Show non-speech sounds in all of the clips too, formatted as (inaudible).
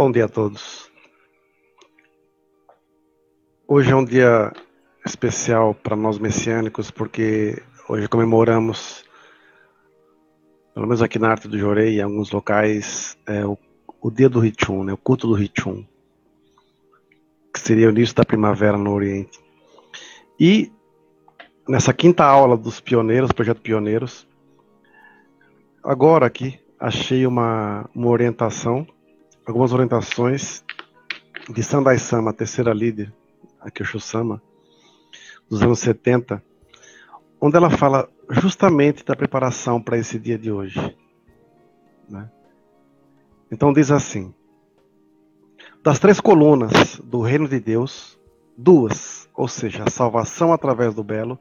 Bom dia a todos. Hoje é um dia especial para nós messiânicos, porque hoje comemoramos, pelo menos aqui na Arte do Jorei, em alguns locais, é, o, o dia do Hichun, né, o culto do Hichun, que seria o início da primavera no Oriente. E nessa quinta aula dos pioneiros, projeto Pioneiros, agora aqui achei uma, uma orientação algumas orientações de Sandai Sama, terceira líder, a Kyosho Sama, dos anos 70, onde ela fala justamente da preparação para esse dia de hoje. Né? Então diz assim: das três colunas do reino de Deus, duas, ou seja, a salvação através do belo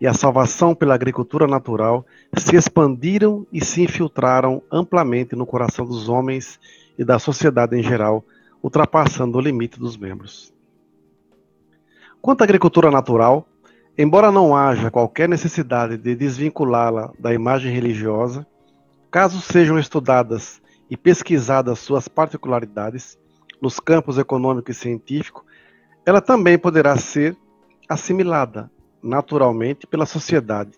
e a salvação pela agricultura natural, se expandiram e se infiltraram amplamente no coração dos homens e da sociedade em geral, ultrapassando o limite dos membros. Quanto à agricultura natural, embora não haja qualquer necessidade de desvinculá-la da imagem religiosa, caso sejam estudadas e pesquisadas suas particularidades nos campos econômico e científico, ela também poderá ser assimilada naturalmente pela sociedade.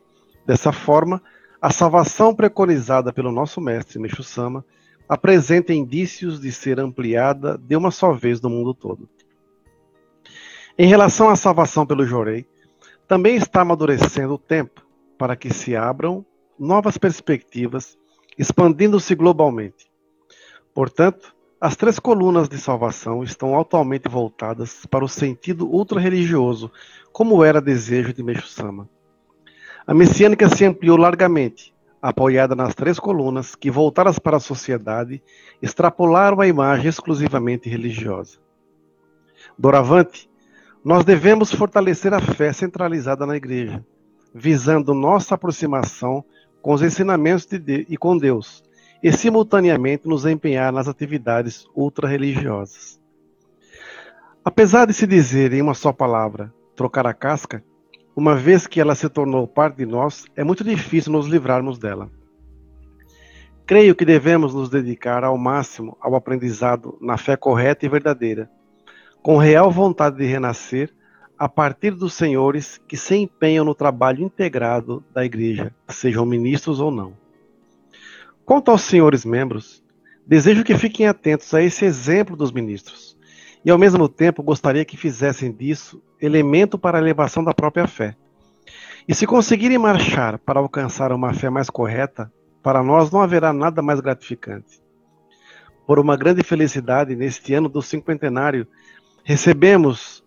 Dessa forma, a salvação preconizada pelo nosso mestre Meixo Sama apresenta indícios de ser ampliada de uma só vez no mundo todo. Em relação à salvação pelo Jorei, também está amadurecendo o tempo para que se abram novas perspectivas, expandindo-se globalmente. Portanto, as três colunas de salvação estão altamente voltadas para o sentido ultra-religioso, como era desejo de Meixo Sama. A messiânica se ampliou largamente, apoiada nas três colunas que, voltadas para a sociedade, extrapolaram a imagem exclusivamente religiosa. Doravante, nós devemos fortalecer a fé centralizada na Igreja, visando nossa aproximação com os ensinamentos de Deus e com Deus, e simultaneamente nos empenhar nas atividades ultra-religiosas. Apesar de se dizer em uma só palavra, trocar a casca, uma vez que ela se tornou parte de nós, é muito difícil nos livrarmos dela. Creio que devemos nos dedicar ao máximo ao aprendizado na fé correta e verdadeira, com real vontade de renascer a partir dos senhores que se empenham no trabalho integrado da Igreja, sejam ministros ou não. Quanto aos senhores membros, desejo que fiquem atentos a esse exemplo dos ministros e ao mesmo tempo gostaria que fizessem disso elemento para a elevação da própria fé. E se conseguirem marchar para alcançar uma fé mais correta, para nós não haverá nada mais gratificante. Por uma grande felicidade, neste ano do cinquentenário, recebemos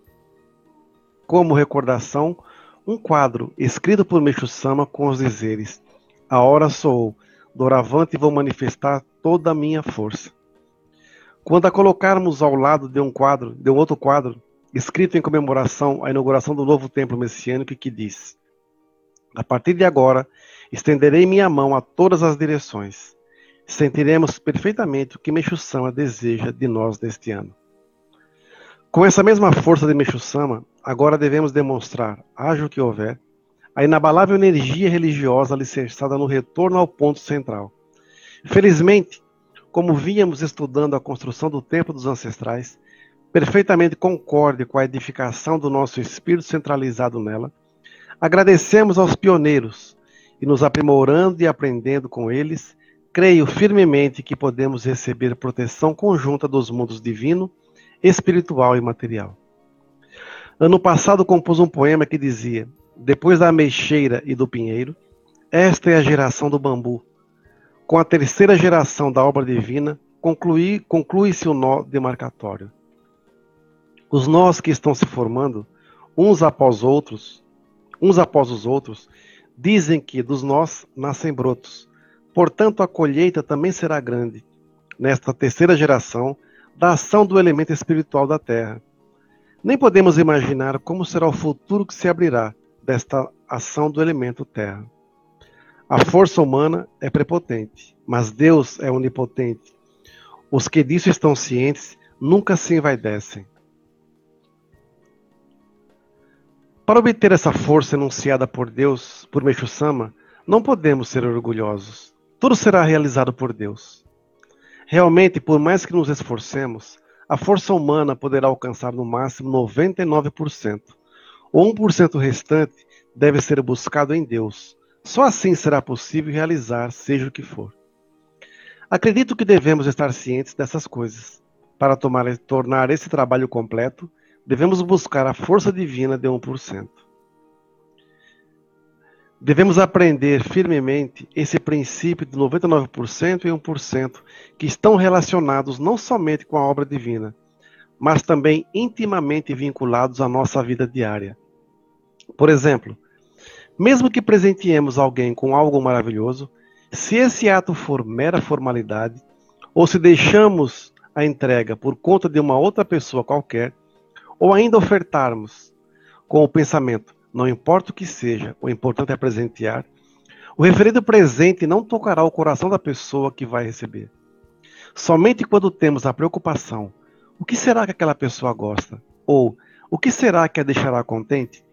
como recordação um quadro escrito por Meixo Sama com os dizeres: A hora soou, doravante vou manifestar toda a minha força. Quando a colocarmos ao lado de um quadro, de um outro quadro, escrito em comemoração à inauguração do novo templo messiânico, que diz: A partir de agora, estenderei minha mão a todas as direções. Sentiremos perfeitamente o que Meixo Sama deseja de nós neste ano. Com essa mesma força de Meixo Sama, agora devemos demonstrar, haja o que houver, a inabalável energia religiosa alicerçada no retorno ao ponto central. Felizmente, como víamos estudando a construção do templo dos ancestrais, perfeitamente concorde com a edificação do nosso espírito centralizado nela, agradecemos aos pioneiros e nos aprimorando e aprendendo com eles, creio firmemente que podemos receber proteção conjunta dos mundos divino, espiritual e material. Ano passado compus um poema que dizia: Depois da ameixeira e do pinheiro, esta é a geração do bambu com a terceira geração da obra divina, conclui-se o nó demarcatório. Os nós que estão se formando, uns após outros, uns após os outros, dizem que dos nós nascem brotos. Portanto, a colheita também será grande, nesta terceira geração, da ação do elemento espiritual da Terra. Nem podemos imaginar como será o futuro que se abrirá desta ação do elemento Terra. A força humana é prepotente, mas Deus é onipotente. Os que disso estão cientes nunca se envaidecem. Para obter essa força enunciada por Deus, por Meixo Sama, não podemos ser orgulhosos. Tudo será realizado por Deus. Realmente, por mais que nos esforcemos, a força humana poderá alcançar no máximo 99%. O 1% restante deve ser buscado em Deus. Só assim será possível realizar, seja o que for. Acredito que devemos estar cientes dessas coisas. Para tomar, tornar esse trabalho completo, devemos buscar a força divina de 1%. Devemos aprender firmemente esse princípio de 99% e 1% que estão relacionados não somente com a obra divina, mas também intimamente vinculados à nossa vida diária. Por exemplo, mesmo que presenteemos alguém com algo maravilhoso, se esse ato for mera formalidade, ou se deixamos a entrega por conta de uma outra pessoa qualquer, ou ainda ofertarmos com o pensamento, não importa o que seja, o importante é presentear, o referido presente não tocará o coração da pessoa que vai receber. Somente quando temos a preocupação, o que será que aquela pessoa gosta? Ou o que será que a deixará contente?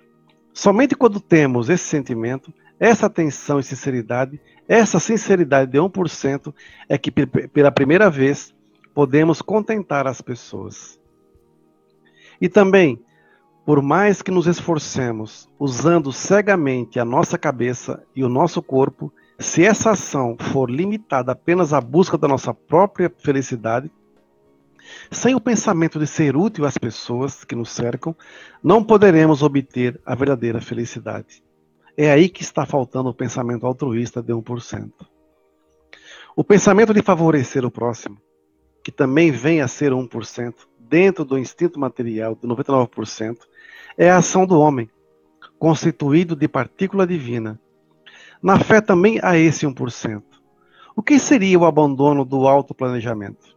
Somente quando temos esse sentimento, essa atenção e sinceridade, essa sinceridade de 1% é que pela primeira vez podemos contentar as pessoas. E também, por mais que nos esforcemos usando cegamente a nossa cabeça e o nosso corpo, se essa ação for limitada apenas à busca da nossa própria felicidade, sem o pensamento de ser útil às pessoas que nos cercam, não poderemos obter a verdadeira felicidade. É aí que está faltando o pensamento altruísta de 1%. O pensamento de favorecer o próximo, que também vem a ser 1%, dentro do instinto material de 99%, é a ação do homem, constituído de partícula divina. Na fé também há esse 1%. O que seria o abandono do autoplanejamento?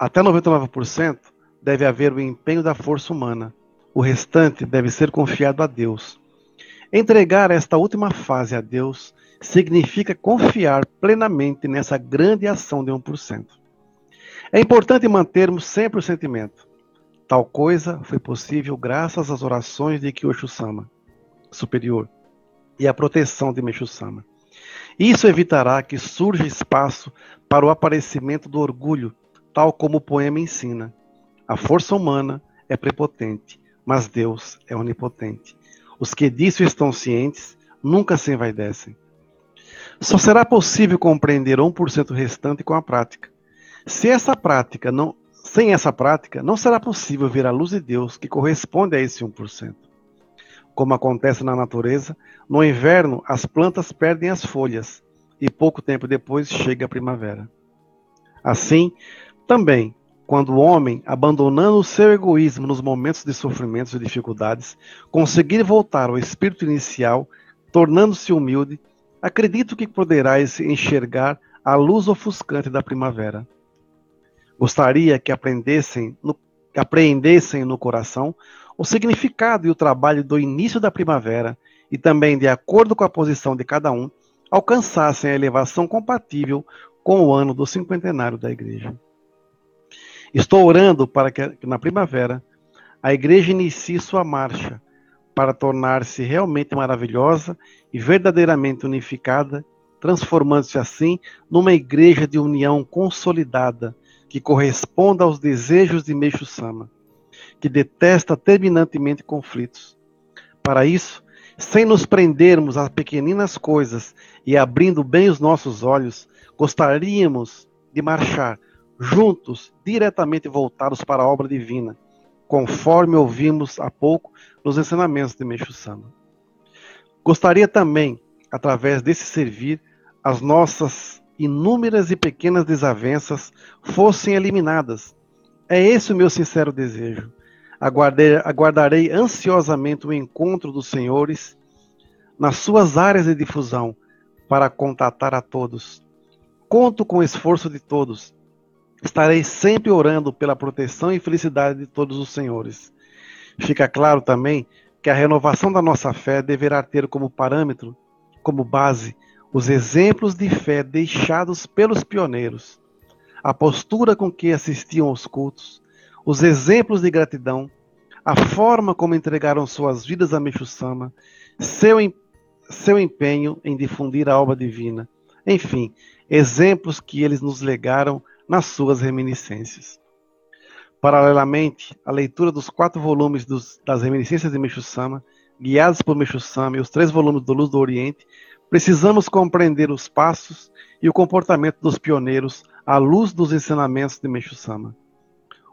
Até 99% deve haver o empenho da força humana. O restante deve ser confiado a Deus. Entregar esta última fase a Deus significa confiar plenamente nessa grande ação de 1%. É importante mantermos sempre o sentimento. Tal coisa foi possível graças às orações de Kyosho-sama superior e à proteção de Meshu-sama. Isso evitará que surja espaço para o aparecimento do orgulho tal como o poema ensina. A força humana é prepotente, mas Deus é onipotente. Os que disso estão cientes nunca se envaidecem. Só será possível compreender o 1% restante com a prática. Se essa prática não, sem essa prática, não será possível ver a luz de Deus que corresponde a esse 1%. Como acontece na natureza, no inverno as plantas perdem as folhas e pouco tempo depois chega a primavera. Assim, também, quando o homem, abandonando o seu egoísmo nos momentos de sofrimentos e dificuldades, conseguir voltar ao espírito inicial, tornando-se humilde, acredito que poderá enxergar a luz ofuscante da primavera. Gostaria que aprendessem no, apreendessem no coração o significado e o trabalho do início da primavera e também, de acordo com a posição de cada um, alcançassem a elevação compatível com o ano do cinquentenário da Igreja. Estou orando para que na primavera a igreja inicie sua marcha para tornar-se realmente maravilhosa e verdadeiramente unificada, transformando-se assim numa igreja de união consolidada que corresponda aos desejos de Meixo Sama, que detesta terminantemente conflitos. Para isso, sem nos prendermos a pequeninas coisas e abrindo bem os nossos olhos, gostaríamos de marchar juntos, diretamente voltados para a obra divina, conforme ouvimos há pouco nos ensinamentos de Meixo Sama. Gostaria também, através desse servir, as nossas inúmeras e pequenas desavenças fossem eliminadas. É esse o meu sincero desejo. Aguardei, aguardarei ansiosamente o encontro dos senhores nas suas áreas de difusão para contatar a todos. Conto com o esforço de todos Estarei sempre orando pela proteção e felicidade de todos os senhores. Fica claro também que a renovação da nossa fé deverá ter como parâmetro, como base, os exemplos de fé deixados pelos pioneiros, a postura com que assistiam aos cultos, os exemplos de gratidão, a forma como entregaram suas vidas a Meixo-sama, seu, seu empenho em difundir a obra divina, enfim, exemplos que eles nos legaram nas suas reminiscências. Paralelamente, a leitura dos quatro volumes dos, das reminiscências de Meixo Sama, guiados por Meixo Sama e os três volumes do Luz do Oriente, precisamos compreender os passos e o comportamento dos pioneiros à luz dos ensinamentos de Meixo Sama.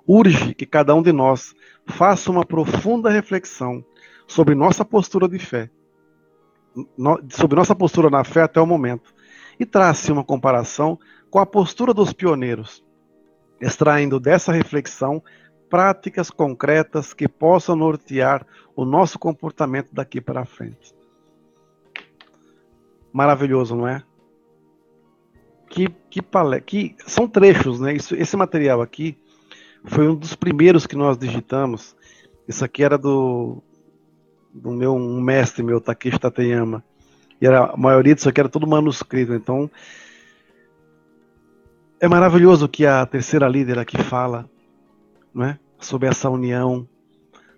Urge que cada um de nós faça uma profunda reflexão sobre nossa postura de fé, sobre nossa postura na fé até o momento, e trace uma comparação com a postura dos pioneiros, extraindo dessa reflexão práticas concretas que possam nortear o nosso comportamento daqui para frente. Maravilhoso, não é? Que, que, que são trechos, né? Isso, esse material aqui foi um dos primeiros que nós digitamos. Isso aqui era do, do meu um mestre meu, Takeshi Tateyama. E era, a maioria disso aqui era tudo manuscrito. Então, é maravilhoso que a terceira líder aqui fala não é? sobre essa união,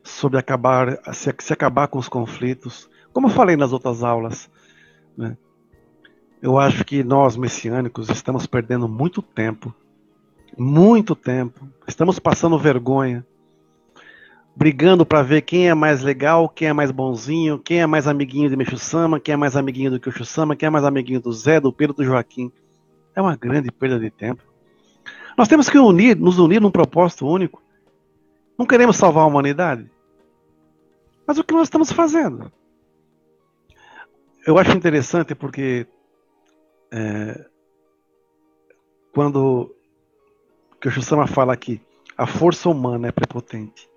sobre acabar, se, se acabar com os conflitos. Como eu falei nas outras aulas, né? eu acho que nós, messiânicos, estamos perdendo muito tempo. Muito tempo. Estamos passando vergonha brigando para ver quem é mais legal, quem é mais bonzinho, quem é mais amiguinho de Meixo Sama, quem é mais amiguinho do Kyosho Sama, quem é mais amiguinho do Zé, do Pedro, do Joaquim. É uma grande perda de tempo. Nós temos que unir, nos unir num propósito único. Não queremos salvar a humanidade. Mas o que nós estamos fazendo? Eu acho interessante porque é, quando Kyosho Sama fala que a força humana é prepotente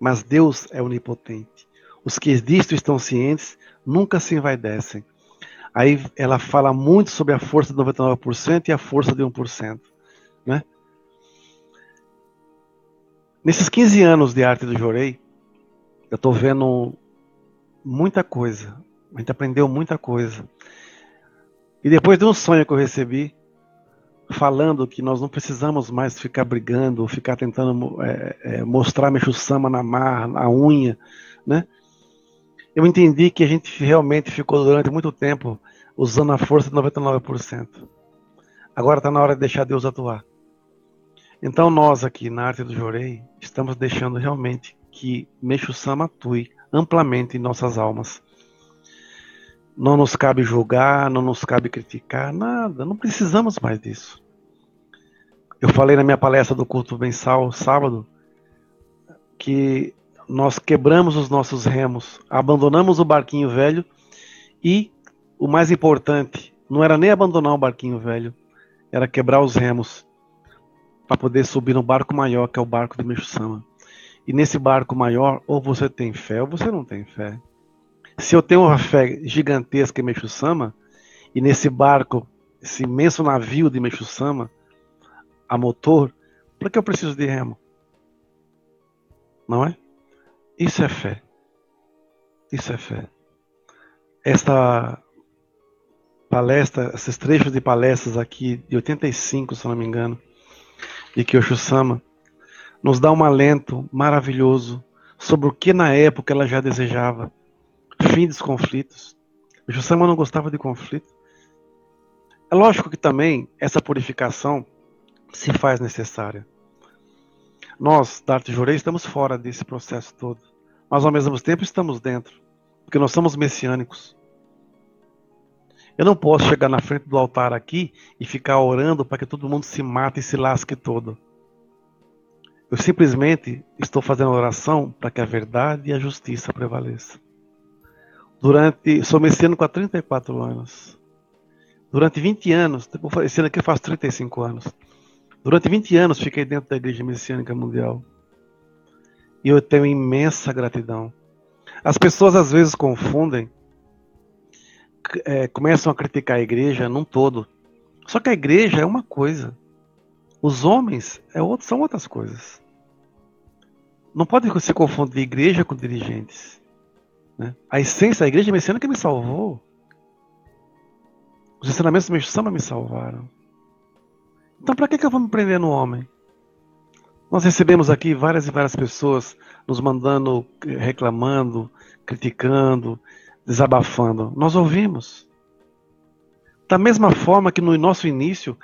mas Deus é onipotente. Os que disto estão cientes nunca se envaidecem. Aí ela fala muito sobre a força de 99% e a força de 1%. Né? Nesses 15 anos de arte do Jorei, eu estou vendo muita coisa. A gente aprendeu muita coisa. E depois de um sonho que eu recebi, falando que nós não precisamos mais ficar brigando, ficar tentando é, é, mostrar Meixo-sama na marra, na unha, né? Eu entendi que a gente realmente ficou durante muito tempo usando a força de 99%. Agora está na hora de deixar Deus atuar. Então nós aqui na Arte do Jorei estamos deixando realmente que Meixo-sama atue amplamente em nossas almas. Não nos cabe julgar, não nos cabe criticar, nada, não precisamos mais disso. Eu falei na minha palestra do culto mensal, sábado, que nós quebramos os nossos remos, abandonamos o barquinho velho e o mais importante, não era nem abandonar o barquinho velho, era quebrar os remos para poder subir no barco maior, que é o barco de Meixo-sama. E nesse barco maior, ou você tem fé ou você não tem fé. Se eu tenho uma fé gigantesca em Meixo-sama, e nesse barco, esse imenso navio de Meixo-sama, a motor, para que eu preciso de remo? Não é? Isso é fé. Isso é fé. Esta palestra, esses trechos de palestras aqui, de 85, se não me engano, de Kyosho Sama, nos dá um alento maravilhoso sobre o que na época ela já desejava fim dos conflitos. O Jussama não gostava de conflito. É lógico que também essa purificação se faz necessária. Nós, da Arte Jurei, estamos fora desse processo todo. Mas ao mesmo tempo estamos dentro. Porque nós somos messiânicos. Eu não posso chegar na frente do altar aqui e ficar orando para que todo mundo se mate e se lasque todo. Eu simplesmente estou fazendo oração para que a verdade e a justiça prevaleçam. Durante, sou messiânico há 34 anos. Durante 20 anos, esse ano aqui faço 35 anos. Durante 20 anos fiquei dentro da Igreja Messiânica Mundial. E eu tenho imensa gratidão. As pessoas às vezes confundem, é, começam a criticar a igreja num todo. Só que a igreja é uma coisa. Os homens é outro, são outras coisas. Não pode se confundir igreja com dirigentes. Né? A essência da igreja messiânica me salvou. Os ensinamentos do Meixo Sama me salvaram. Então, para que, que eu vou me prender no homem? Nós recebemos aqui várias e várias pessoas nos mandando, reclamando, criticando, desabafando. Nós ouvimos. Da mesma forma que no nosso início,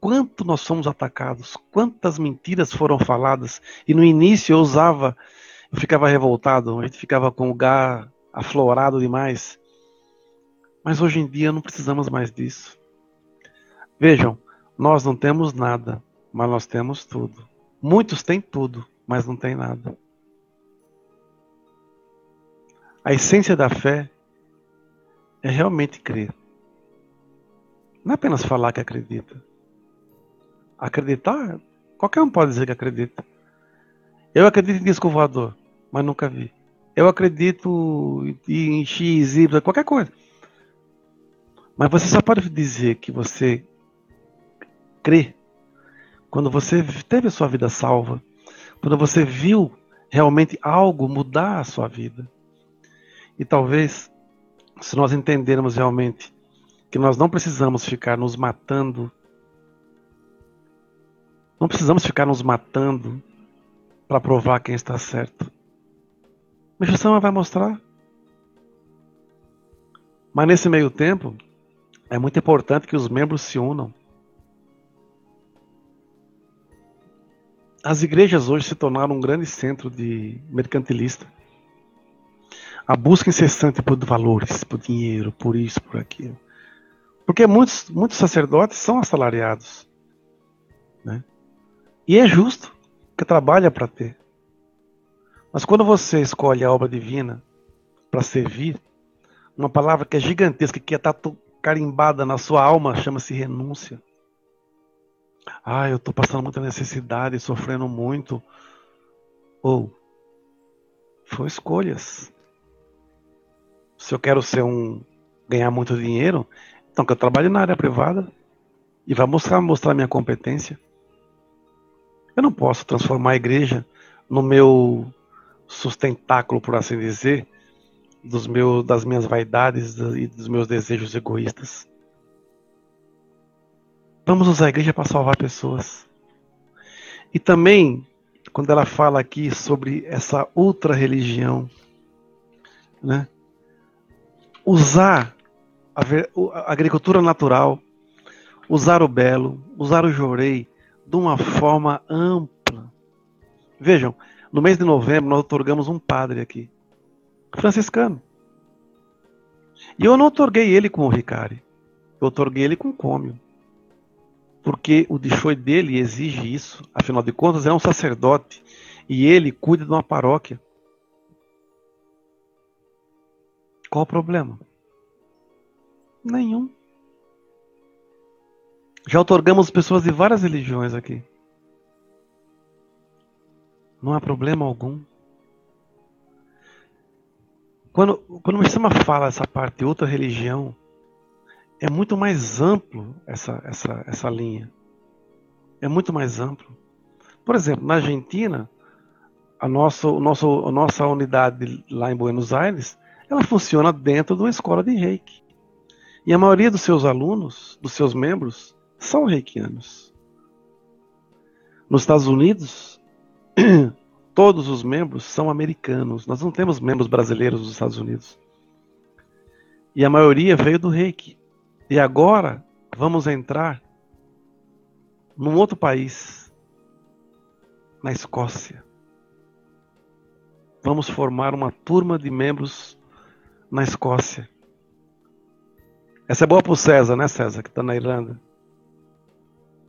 quanto nós somos atacados, quantas mentiras foram faladas, e no início eu usava, eu ficava revoltado, a gente ficava com o gar aflorado demais. Mas hoje em dia não precisamos mais disso. Vejam, nós não temos nada, mas nós temos tudo. Muitos têm tudo, mas não têm nada. A essência da fé é realmente crer. Não é apenas falar que acredita. Acreditar, qualquer um pode dizer que acredita. Eu acredito em disco voador, mas nunca vi. Eu acredito em X, Y, qualquer coisa. Mas você só pode dizer que você crê quando você teve a sua vida salva, quando você viu realmente algo mudar a sua vida. E talvez, se nós entendermos realmente que nós não precisamos ficar nos matando, não precisamos ficar nos matando para provar quem está certo. A instrução vai mostrar. Mas nesse meio tempo, é muito importante que os membros se unam. As igrejas hoje se tornaram um grande centro de mercantilista. A busca incessante por valores, por dinheiro, por isso, por aquilo. Porque muitos, muitos sacerdotes são assalariados. Né? E é justo, que trabalha para ter. Mas quando você escolhe a obra divina para servir, uma palavra que é gigantesca, que está carimbada na sua alma, chama-se renúncia. Ah, eu estou passando muita necessidade, sofrendo muito. Ou, foi escolhas. Se eu quero ser um ganhar muito dinheiro, então, que eu trabalhe na área privada e vai mostrar, mostrar minha competência. Eu não posso transformar a igreja no meu sustentáculo, por assim dizer, dos meus, das minhas vaidades e dos meus desejos egoístas. Vamos usar a igreja para salvar pessoas. E também, quando ela fala aqui sobre essa outra religião, né? usar a agricultura natural, usar o belo, usar o jorei de uma forma ampla. Vejam, no mês de novembro nós otorgamos um padre aqui, franciscano. E eu não otorguei ele com o Ricari, eu otorguei ele com o Cômio. Porque o Dixoi dele exige isso, afinal de contas é um sacerdote e ele cuida de uma paróquia. Qual o problema? Nenhum. Já otorgamos pessoas de várias religiões aqui. Não há problema algum. Quando, quando o sistema fala essa parte de outra religião, é muito mais amplo essa, essa, essa linha. É muito mais amplo. Por exemplo, na Argentina, a nossa, o nosso, a nossa unidade lá em Buenos Aires, ela funciona dentro de uma escola de reiki. E a maioria dos seus alunos, dos seus membros, são reikianos. Nos Estados Unidos, (clears throat) todos os membros são americanos. Nós não temos membros brasileiros nos Estados Unidos. E a maioria veio do reiki. E agora vamos entrar num outro país, na Escócia. Vamos formar uma turma de membros na Escócia. Essa é boa para o César, né, César, que está na Irlanda.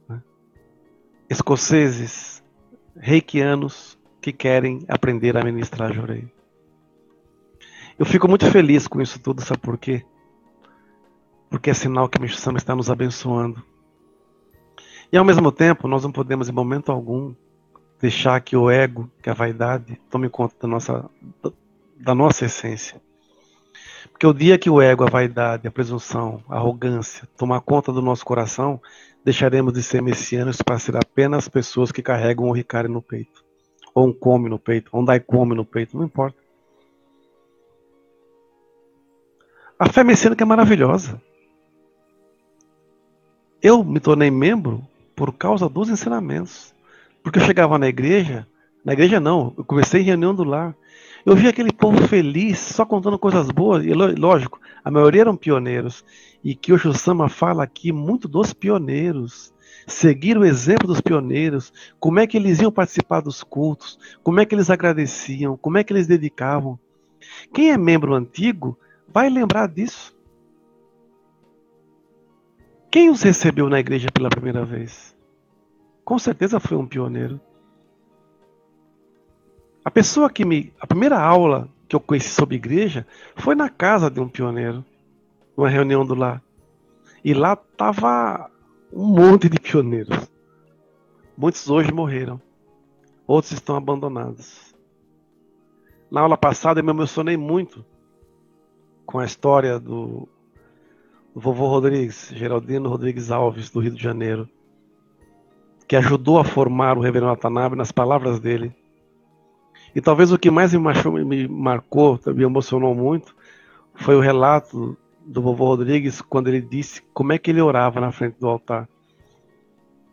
Né? Escoceses, reikianos que querem aprender a ministrar jorei. Eu fico muito feliz com isso tudo, sabe por quê? Porque é sinal que a missão está nos abençoando. E ao mesmo tempo, nós não podemos em momento algum deixar que o ego, que a vaidade, tome conta da nossa, da nossa essência. Porque o dia que o ego, a vaidade, a presunção, a arrogância tomar conta do nosso coração, deixaremos de ser messianos para ser apenas pessoas que carregam um ricari no peito, ou um come no peito, ou um daikome no peito, não importa. A fé messiânica é maravilhosa. Eu me tornei membro por causa dos ensinamentos. Porque eu chegava na igreja, na igreja não, eu comecei em reunião do lar, Eu vi aquele povo feliz, só contando coisas boas, e lógico, a maioria eram pioneiros. E que o Sama fala aqui muito dos pioneiros. Seguir o exemplo dos pioneiros, como é que eles iam participar dos cultos, como é que eles agradeciam, como é que eles dedicavam. Quem é membro antigo vai lembrar disso. Quem os recebeu na igreja pela primeira vez? Com certeza foi um pioneiro. A pessoa que me. A primeira aula que eu conheci sobre igreja foi na casa de um pioneiro, numa reunião do lar. E lá tava um monte de pioneiros. Muitos hoje morreram, outros estão abandonados. Na aula passada eu me emocionei muito com a história do, do vovô Rodrigues, Geraldino Rodrigues Alves, do Rio de Janeiro, que ajudou a formar o reverendo Watanabe nas palavras dele e talvez o que mais me, marcou, me marcou, me emocionou muito, foi o relato do vovô Rodrigues quando ele disse como é que ele orava na frente do altar.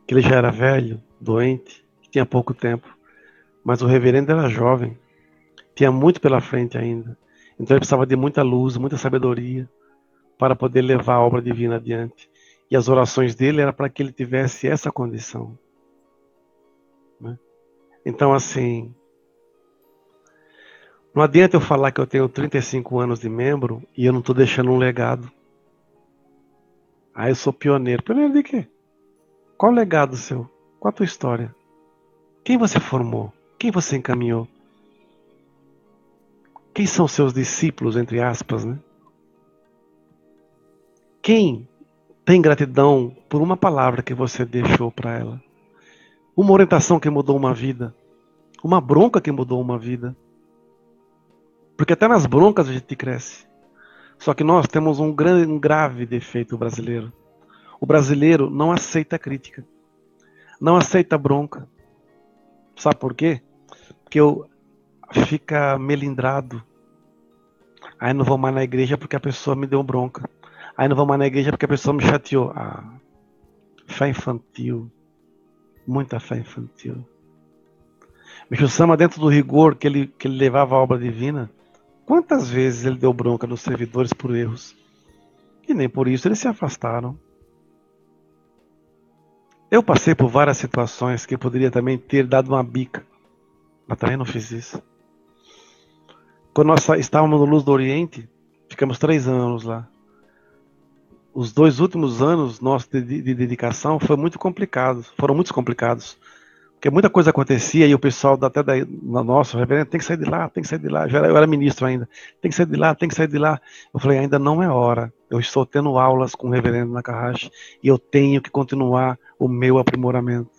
Que ele já era velho, doente, tinha pouco tempo, mas o reverendo era jovem, tinha muito pela frente ainda. Então ele precisava de muita luz, muita sabedoria para poder levar a obra divina adiante. E as orações dele eram para que ele tivesse essa condição. Né? Então, assim, não adianta eu falar que eu tenho 35 anos de membro e eu não estou deixando um legado. Ah, eu sou pioneiro. Pioneiro de quê? Qual o legado seu? Qual a tua história? Quem você formou? Quem você encaminhou? Quem são seus discípulos, entre aspas, né? Quem tem gratidão por uma palavra que você deixou para ela? Uma orientação que mudou uma vida? Uma bronca que mudou uma vida? Porque até nas broncas a gente cresce. Só que nós temos um, grande, um grave defeito brasileiro. O brasileiro não aceita crítica. Não aceita bronca. Sabe por quê? Porque eu fica melindrado. Aí não vou mais na igreja porque a pessoa me deu bronca. Aí não vou mais na igreja porque a pessoa me chateou. Ah, fé infantil. Muita fé infantil. Michel Sama, dentro do rigor que ele, que ele levava a obra divina, Quantas vezes ele deu bronca nos servidores por erros? E nem por isso eles se afastaram. Eu passei por várias situações que poderia também ter dado uma bica, mas também não fiz isso. Quando nós estávamos no Luz do Oriente, ficamos três anos lá. Os dois últimos anos nossos de, de, de dedicação foi muito complicados, foram muito complicados. Porque muita coisa acontecia e o pessoal até da nossa, reverendo, tem que sair de lá, tem que sair de lá. Eu era, eu era ministro ainda, tem que sair de lá, tem que sair de lá. Eu falei, ainda não é hora. Eu estou tendo aulas com o reverendo Nakahashi e eu tenho que continuar o meu aprimoramento.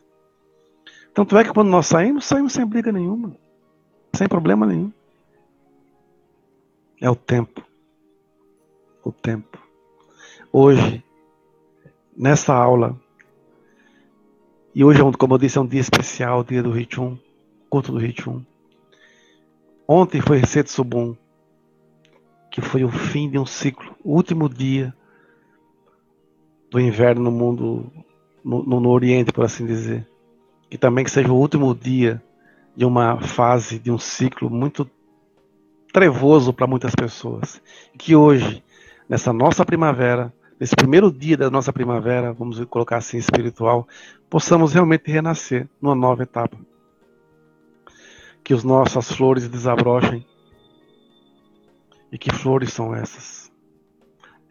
Tanto é que quando nós saímos, saímos sem briga nenhuma, sem problema nenhum. É o tempo. O tempo. Hoje, nessa aula, e hoje, é como eu disse, é um dia especial, dia do Ritchum, culto do Ritchum. Ontem foi Subum, que foi o fim de um ciclo, o último dia do inverno no mundo, no, no, no Oriente, por assim dizer. E também que seja o último dia de uma fase, de um ciclo muito trevoso para muitas pessoas. Que hoje, nessa nossa primavera, nesse primeiro dia da nossa primavera, vamos colocar assim, espiritual, possamos realmente renascer numa nova etapa. Que as nossas flores desabrochem. E que flores são essas?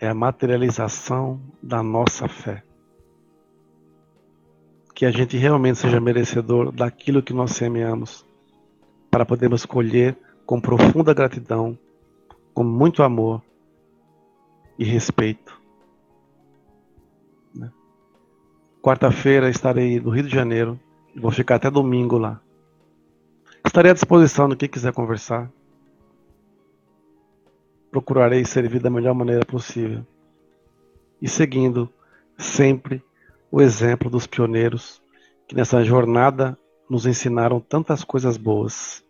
É a materialização da nossa fé. Que a gente realmente seja merecedor daquilo que nós semeamos, para podermos colher com profunda gratidão, com muito amor e respeito Quarta-feira estarei no Rio de Janeiro. Vou ficar até domingo lá. Estarei à disposição do que quiser conversar. Procurarei servir da melhor maneira possível. E seguindo sempre o exemplo dos pioneiros que nessa jornada nos ensinaram tantas coisas boas.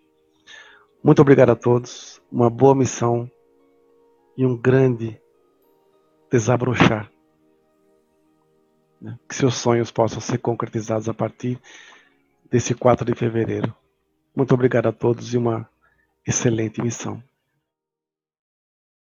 Muito obrigado a todos, uma boa missão e um grande desabrochar. Né? Que seus sonhos possam ser concretizados a partir desse 4 de fevereiro. Muito obrigado a todos e uma excelente missão.